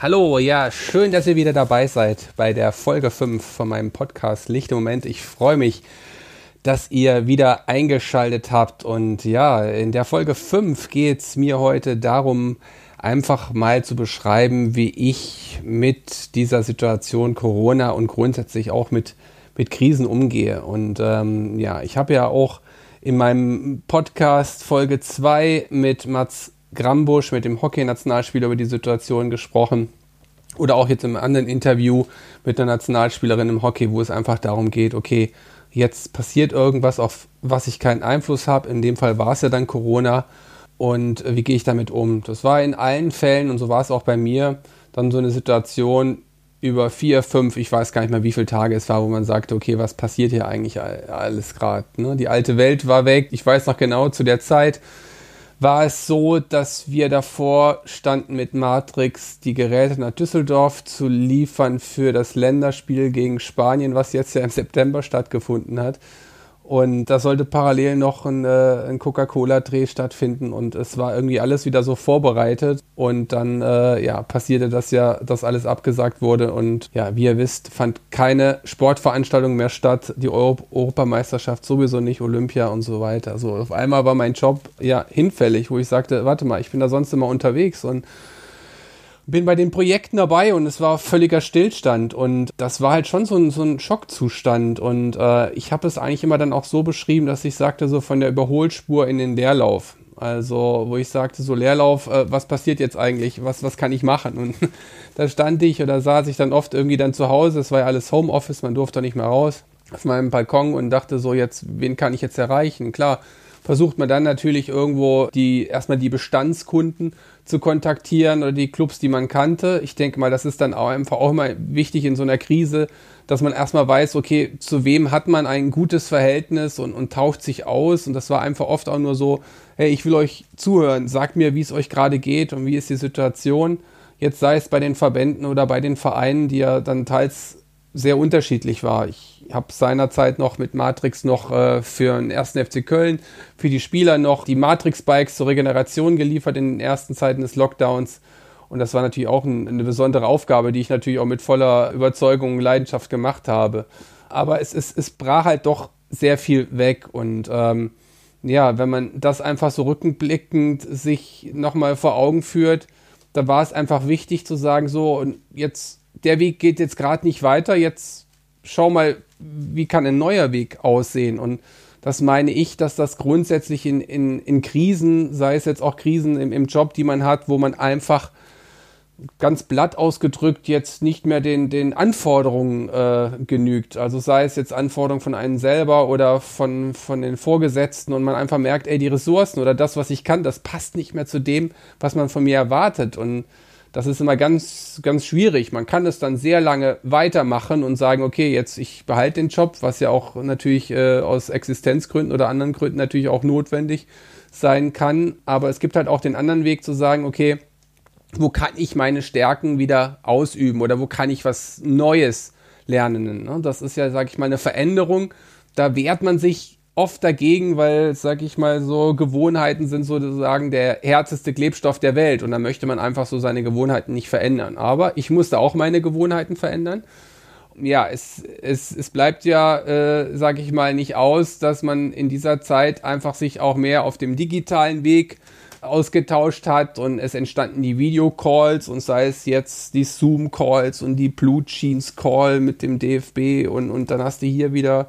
Hallo, ja, schön, dass ihr wieder dabei seid bei der Folge 5 von meinem Podcast Lichte Moment. Ich freue mich, dass ihr wieder eingeschaltet habt. Und ja, in der Folge 5 geht es mir heute darum, einfach mal zu beschreiben, wie ich mit dieser Situation Corona und grundsätzlich auch mit, mit Krisen umgehe. Und ähm, ja, ich habe ja auch in meinem Podcast Folge 2 mit Mats Grambusch, mit dem Hockey-Nationalspieler, über die Situation gesprochen. Oder auch jetzt im anderen Interview mit einer Nationalspielerin im Hockey, wo es einfach darum geht, okay, jetzt passiert irgendwas, auf was ich keinen Einfluss habe. In dem Fall war es ja dann Corona. Und äh, wie gehe ich damit um? Das war in allen Fällen, und so war es auch bei mir, dann so eine Situation über vier, fünf, ich weiß gar nicht mehr, wie viele Tage es war, wo man sagte, okay, was passiert hier eigentlich alles gerade? Ne? Die alte Welt war weg. Ich weiß noch genau, zu der Zeit war es so, dass wir davor standen mit Matrix die Geräte nach Düsseldorf zu liefern für das Länderspiel gegen Spanien, was jetzt ja im September stattgefunden hat. Und da sollte parallel noch ein, äh, ein Coca-Cola-Dreh stattfinden und es war irgendwie alles wieder so vorbereitet. Und dann äh, ja, passierte das ja, dass alles abgesagt wurde. Und ja, wie ihr wisst, fand keine Sportveranstaltung mehr statt. Die Euro Europameisterschaft sowieso nicht, Olympia und so weiter. Also auf einmal war mein Job ja hinfällig, wo ich sagte, warte mal, ich bin da sonst immer unterwegs und bin bei den Projekten dabei und es war völliger Stillstand und das war halt schon so ein, so ein Schockzustand und äh, ich habe es eigentlich immer dann auch so beschrieben, dass ich sagte so von der Überholspur in den Leerlauf. Also, wo ich sagte, so Leerlauf, äh, was passiert jetzt eigentlich? Was, was kann ich machen? Und da stand ich oder saß ich dann oft irgendwie dann zu Hause. Es war ja alles Homeoffice, man durfte nicht mehr raus auf meinem Balkon und dachte so, jetzt, wen kann ich jetzt erreichen? Klar, versucht man dann natürlich irgendwo die, erstmal die Bestandskunden zu kontaktieren oder die Clubs, die man kannte. Ich denke mal, das ist dann auch einfach auch immer wichtig in so einer Krise, dass man erstmal weiß, okay, zu wem hat man ein gutes Verhältnis und, und tauscht sich aus. Und das war einfach oft auch nur so, hey, ich will euch zuhören, sagt mir, wie es euch gerade geht und wie ist die Situation. Jetzt sei es bei den Verbänden oder bei den Vereinen, die ja dann teils sehr unterschiedlich war. Ich habe seinerzeit noch mit Matrix noch äh, für den ersten FC Köln, für die Spieler noch die Matrix-Bikes zur Regeneration geliefert in den ersten Zeiten des Lockdowns. Und das war natürlich auch ein, eine besondere Aufgabe, die ich natürlich auch mit voller Überzeugung und Leidenschaft gemacht habe. Aber es, es, es brach halt doch sehr viel weg. Und ähm, ja, wenn man das einfach so rückblickend sich nochmal vor Augen führt, da war es einfach wichtig zu sagen, so, und jetzt der Weg geht jetzt gerade nicht weiter, jetzt schau mal, wie kann ein neuer Weg aussehen? Und das meine ich, dass das grundsätzlich in, in, in Krisen, sei es jetzt auch Krisen im, im Job, die man hat, wo man einfach ganz blatt ausgedrückt jetzt nicht mehr den, den Anforderungen äh, genügt. Also sei es jetzt Anforderungen von einem selber oder von, von den Vorgesetzten und man einfach merkt, ey, die Ressourcen oder das, was ich kann, das passt nicht mehr zu dem, was man von mir erwartet. Und das ist immer ganz, ganz schwierig. Man kann es dann sehr lange weitermachen und sagen, okay, jetzt ich behalte den Job, was ja auch natürlich äh, aus Existenzgründen oder anderen Gründen natürlich auch notwendig sein kann. Aber es gibt halt auch den anderen Weg zu sagen, okay, wo kann ich meine Stärken wieder ausüben oder wo kann ich was Neues lernen? Ne? Das ist ja, sage ich mal, eine Veränderung. Da wehrt man sich oft dagegen, weil, sag ich mal, so Gewohnheiten sind sozusagen der härteste Klebstoff der Welt und da möchte man einfach so seine Gewohnheiten nicht verändern. Aber ich musste auch meine Gewohnheiten verändern. Ja, es, es, es bleibt ja, äh, sag ich mal, nicht aus, dass man in dieser Zeit einfach sich auch mehr auf dem digitalen Weg ausgetauscht hat und es entstanden die Videocalls und sei es jetzt die Zoom-Calls und die Blue Jeans Call mit dem DFB und, und dann hast du hier wieder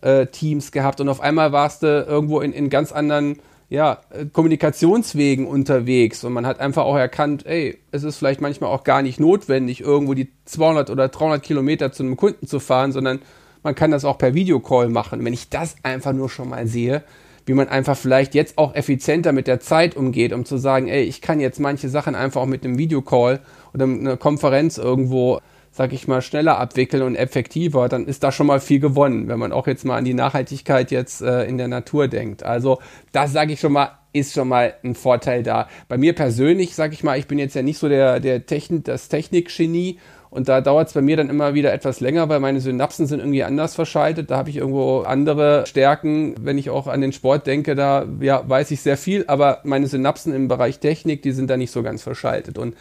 äh, Teams gehabt und auf einmal warst du irgendwo in, in ganz anderen ja, äh, Kommunikationswegen unterwegs und man hat einfach auch erkannt, ey, es ist vielleicht manchmal auch gar nicht notwendig, irgendwo die 200 oder 300 Kilometer zu einem Kunden zu fahren, sondern man kann das auch per Videocall machen. Wenn ich das einfach nur schon mal sehe, wie man einfach vielleicht jetzt auch effizienter mit der Zeit umgeht, um zu sagen, ey, ich kann jetzt manche Sachen einfach auch mit einem Videocall oder einer Konferenz irgendwo sag ich mal, schneller abwickeln und effektiver, dann ist da schon mal viel gewonnen, wenn man auch jetzt mal an die Nachhaltigkeit jetzt äh, in der Natur denkt. Also das sage ich schon mal, ist schon mal ein Vorteil da. Bei mir persönlich, sag ich mal, ich bin jetzt ja nicht so der, der Technik, das Technikgenie und da dauert es bei mir dann immer wieder etwas länger, weil meine Synapsen sind irgendwie anders verschaltet. Da habe ich irgendwo andere Stärken. Wenn ich auch an den Sport denke, da ja, weiß ich sehr viel, aber meine Synapsen im Bereich Technik, die sind da nicht so ganz verschaltet. Und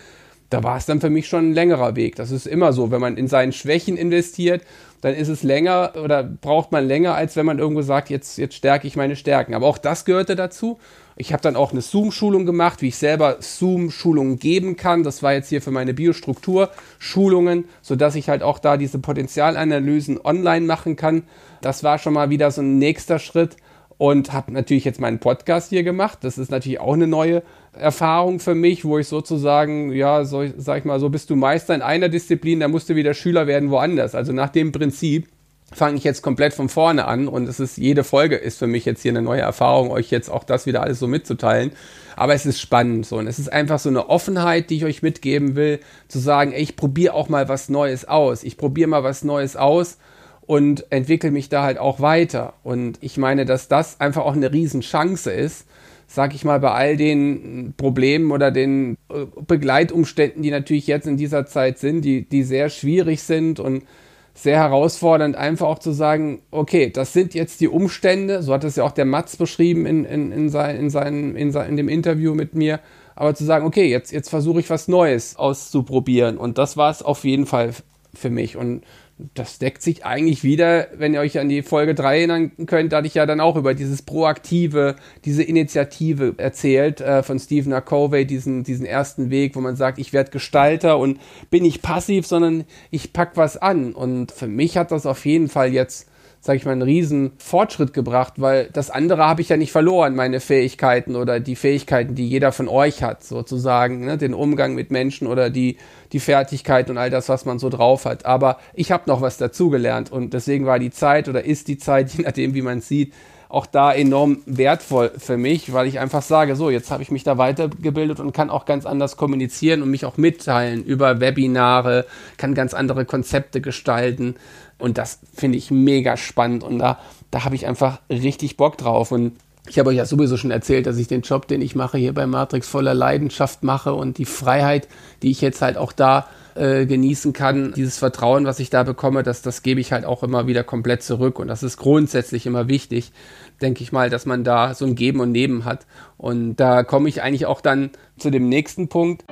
da war es dann für mich schon ein längerer Weg. Das ist immer so, wenn man in seinen Schwächen investiert, dann ist es länger oder braucht man länger, als wenn man irgendwo sagt, jetzt, jetzt stärke ich meine Stärken. Aber auch das gehörte dazu. Ich habe dann auch eine Zoom-Schulung gemacht, wie ich selber Zoom-Schulungen geben kann. Das war jetzt hier für meine Biostruktur-Schulungen, sodass ich halt auch da diese Potenzialanalysen online machen kann. Das war schon mal wieder so ein nächster Schritt und habe natürlich jetzt meinen Podcast hier gemacht. Das ist natürlich auch eine neue Erfahrung für mich, wo ich sozusagen, ja, so, sag ich mal, so bist du Meister in einer Disziplin, dann musst du wieder Schüler werden woanders. Also nach dem Prinzip fange ich jetzt komplett von vorne an und es ist jede Folge ist für mich jetzt hier eine neue Erfahrung, euch jetzt auch das wieder alles so mitzuteilen. Aber es ist spannend so und es ist einfach so eine Offenheit, die ich euch mitgeben will, zu sagen, ey, ich probiere auch mal was Neues aus. Ich probiere mal was Neues aus und entwickle mich da halt auch weiter. Und ich meine, dass das einfach auch eine Riesenchance ist, sag ich mal, bei all den Problemen oder den äh, Begleitumständen, die natürlich jetzt in dieser Zeit sind, die, die sehr schwierig sind und sehr herausfordernd, einfach auch zu sagen, okay, das sind jetzt die Umstände, so hat es ja auch der Matz beschrieben in, in, in, sein, in, seinem, in, sein, in dem Interview mit mir, aber zu sagen, okay, jetzt, jetzt versuche ich was Neues auszuprobieren und das war es auf jeden Fall für mich und das deckt sich eigentlich wieder, wenn ihr euch an die Folge 3 erinnern könnt, da hatte ich ja dann auch über dieses Proaktive, diese Initiative erzählt äh, von Stephen R. Covey, diesen, diesen ersten Weg, wo man sagt, ich werde Gestalter und bin nicht passiv, sondern ich pack was an. Und für mich hat das auf jeden Fall jetzt sage ich mal, einen riesen Fortschritt gebracht, weil das andere habe ich ja nicht verloren, meine Fähigkeiten oder die Fähigkeiten, die jeder von euch hat, sozusagen, ne? den Umgang mit Menschen oder die, die Fertigkeit und all das, was man so drauf hat. Aber ich habe noch was dazugelernt und deswegen war die Zeit oder ist die Zeit, je nachdem, wie man es sieht, auch da enorm wertvoll für mich, weil ich einfach sage, so, jetzt habe ich mich da weitergebildet und kann auch ganz anders kommunizieren und mich auch mitteilen über Webinare, kann ganz andere Konzepte gestalten. Und das finde ich mega spannend und da, da habe ich einfach richtig Bock drauf. Und ich habe euch ja sowieso schon erzählt, dass ich den Job, den ich mache, hier bei Matrix voller Leidenschaft mache und die Freiheit, die ich jetzt halt auch da äh, genießen kann, dieses Vertrauen, was ich da bekomme, das, das gebe ich halt auch immer wieder komplett zurück. Und das ist grundsätzlich immer wichtig, denke ich mal, dass man da so ein Geben und Nehmen hat. Und da komme ich eigentlich auch dann zu dem nächsten Punkt.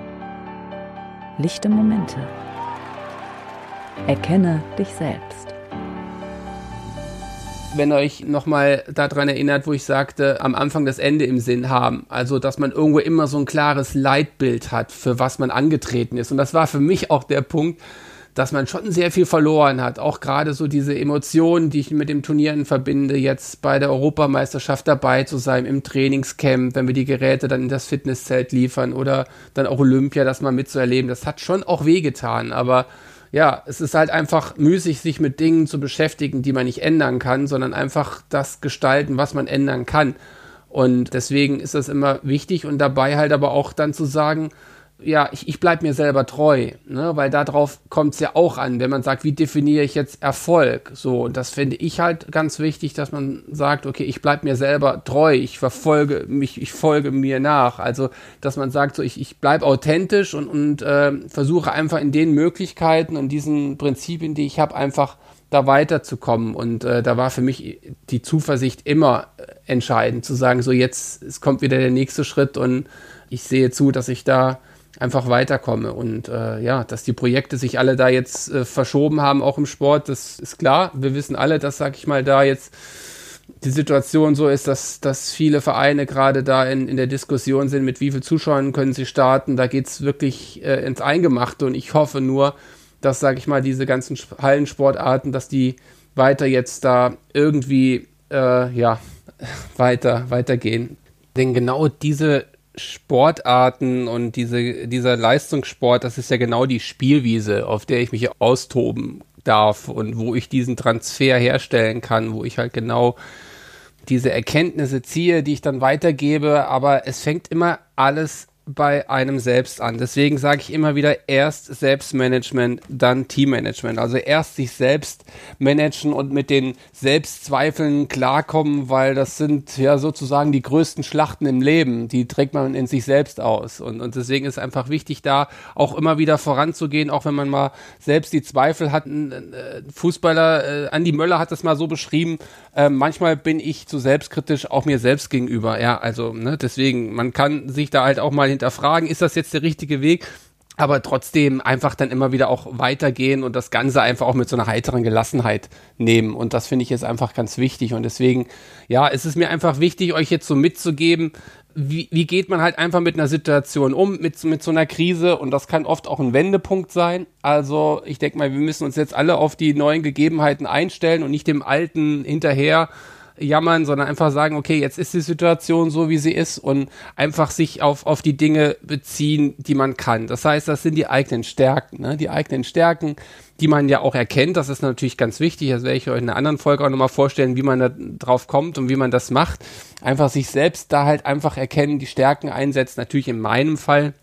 Lichte Momente. Erkenne dich selbst wenn ihr euch nochmal daran erinnert, wo ich sagte, am Anfang das Ende im Sinn haben. Also, dass man irgendwo immer so ein klares Leitbild hat, für was man angetreten ist. Und das war für mich auch der Punkt, dass man schon sehr viel verloren hat. Auch gerade so diese Emotionen, die ich mit dem Turnieren verbinde, jetzt bei der Europameisterschaft dabei zu sein, im Trainingscamp, wenn wir die Geräte dann in das Fitnesszelt liefern oder dann auch Olympia, das mal mitzuerleben. Das hat schon auch wehgetan, aber ja, es ist halt einfach müßig, sich mit Dingen zu beschäftigen, die man nicht ändern kann, sondern einfach das gestalten, was man ändern kann. Und deswegen ist das immer wichtig und dabei halt aber auch dann zu sagen, ja, ich, ich bleibe mir selber treu, ne? weil darauf kommt es ja auch an, wenn man sagt, wie definiere ich jetzt Erfolg? So, und das finde ich halt ganz wichtig, dass man sagt, okay, ich bleibe mir selber treu, ich verfolge mich, ich folge mir nach. Also, dass man sagt, so, ich, ich bleibe authentisch und, und äh, versuche einfach in den Möglichkeiten und diesen Prinzipien, die ich habe, einfach da weiterzukommen. Und äh, da war für mich die Zuversicht immer äh, entscheidend, zu sagen, so jetzt es kommt wieder der nächste Schritt und ich sehe zu, dass ich da einfach weiterkomme. Und äh, ja, dass die Projekte sich alle da jetzt äh, verschoben haben, auch im Sport, das ist klar. Wir wissen alle, dass, sag ich mal, da jetzt die Situation so ist, dass, dass viele Vereine gerade da in, in der Diskussion sind, mit wie vielen Zuschauern können sie starten. Da geht es wirklich äh, ins Eingemachte und ich hoffe nur, dass, sag ich mal, diese ganzen Hallensportarten, dass die weiter jetzt da irgendwie, äh, ja, weiter, weitergehen. Denn genau diese Sportarten und diese, dieser Leistungssport, das ist ja genau die Spielwiese, auf der ich mich austoben darf und wo ich diesen Transfer herstellen kann, wo ich halt genau diese Erkenntnisse ziehe, die ich dann weitergebe. Aber es fängt immer alles bei einem selbst an. Deswegen sage ich immer wieder erst Selbstmanagement, dann Teammanagement. Also erst sich selbst managen und mit den Selbstzweifeln klarkommen, weil das sind ja sozusagen die größten Schlachten im Leben. Die trägt man in sich selbst aus. Und, und deswegen ist einfach wichtig, da auch immer wieder voranzugehen, auch wenn man mal selbst die Zweifel hat. Ein Fußballer, äh, Andi Möller hat das mal so beschrieben, äh, manchmal bin ich zu selbstkritisch auch mir selbst gegenüber. Ja, also ne, deswegen, man kann sich da halt auch mal hinterfragen, ist das jetzt der richtige Weg? aber trotzdem einfach dann immer wieder auch weitergehen und das Ganze einfach auch mit so einer heiteren Gelassenheit nehmen. Und das finde ich jetzt einfach ganz wichtig. Und deswegen, ja, es ist mir einfach wichtig, euch jetzt so mitzugeben, wie, wie geht man halt einfach mit einer Situation um, mit, mit so einer Krise. Und das kann oft auch ein Wendepunkt sein. Also ich denke mal, wir müssen uns jetzt alle auf die neuen Gegebenheiten einstellen und nicht dem Alten hinterher jammern, sondern einfach sagen, okay, jetzt ist die Situation so, wie sie ist und einfach sich auf, auf die Dinge beziehen, die man kann. Das heißt, das sind die eigenen Stärken, ne? die eigenen Stärken, die man ja auch erkennt. Das ist natürlich ganz wichtig. Das werde ich euch in einer anderen Folge auch nochmal vorstellen, wie man da drauf kommt und wie man das macht. Einfach sich selbst da halt einfach erkennen, die Stärken einsetzen. Natürlich in meinem Fall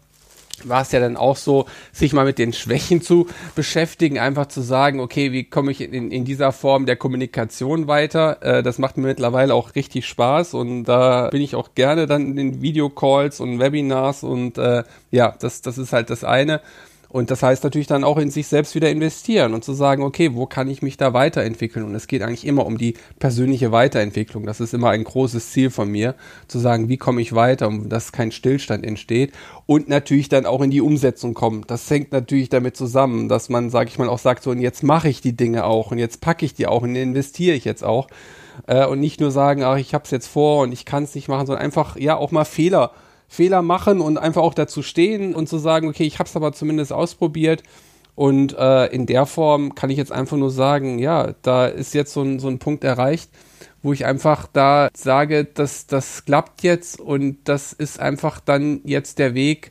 war es ja dann auch so, sich mal mit den Schwächen zu beschäftigen, einfach zu sagen, okay, wie komme ich in, in dieser Form der Kommunikation weiter? Äh, das macht mir mittlerweile auch richtig Spaß und da bin ich auch gerne dann in den Videocalls und Webinars und äh, ja, das, das ist halt das eine. Und das heißt natürlich dann auch in sich selbst wieder investieren und zu sagen, okay, wo kann ich mich da weiterentwickeln? Und es geht eigentlich immer um die persönliche Weiterentwicklung. Das ist immer ein großes Ziel von mir, zu sagen, wie komme ich weiter, um dass kein Stillstand entsteht. Und natürlich dann auch in die Umsetzung kommen. Das hängt natürlich damit zusammen, dass man, sage ich mal, auch sagt, so, und jetzt mache ich die Dinge auch und jetzt packe ich die auch und investiere ich jetzt auch. Äh, und nicht nur sagen, ach, ich habe es jetzt vor und ich kann es nicht machen, sondern einfach, ja, auch mal Fehler Fehler machen und einfach auch dazu stehen und zu sagen, okay, ich habe es aber zumindest ausprobiert. Und äh, in der Form kann ich jetzt einfach nur sagen, ja, da ist jetzt so ein, so ein Punkt erreicht, wo ich einfach da sage, dass das klappt jetzt und das ist einfach dann jetzt der Weg,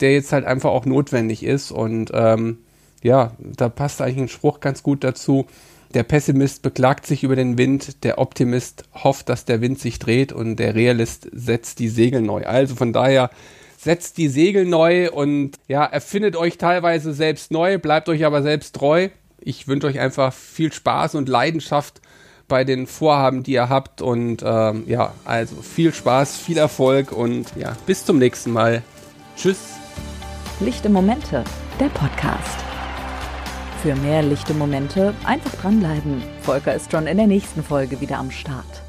der jetzt halt einfach auch notwendig ist. Und ähm, ja, da passt eigentlich ein Spruch ganz gut dazu. Der Pessimist beklagt sich über den Wind, der Optimist hofft, dass der Wind sich dreht und der Realist setzt die Segel neu. Also von daher setzt die Segel neu und ja, erfindet euch teilweise selbst neu, bleibt euch aber selbst treu. Ich wünsche euch einfach viel Spaß und Leidenschaft bei den Vorhaben, die ihr habt und ähm, ja, also viel Spaß, viel Erfolg und ja, bis zum nächsten Mal. Tschüss. Lichte Momente, der Podcast. Für mehr lichte Momente einfach dranbleiben. Volker ist schon in der nächsten Folge wieder am Start.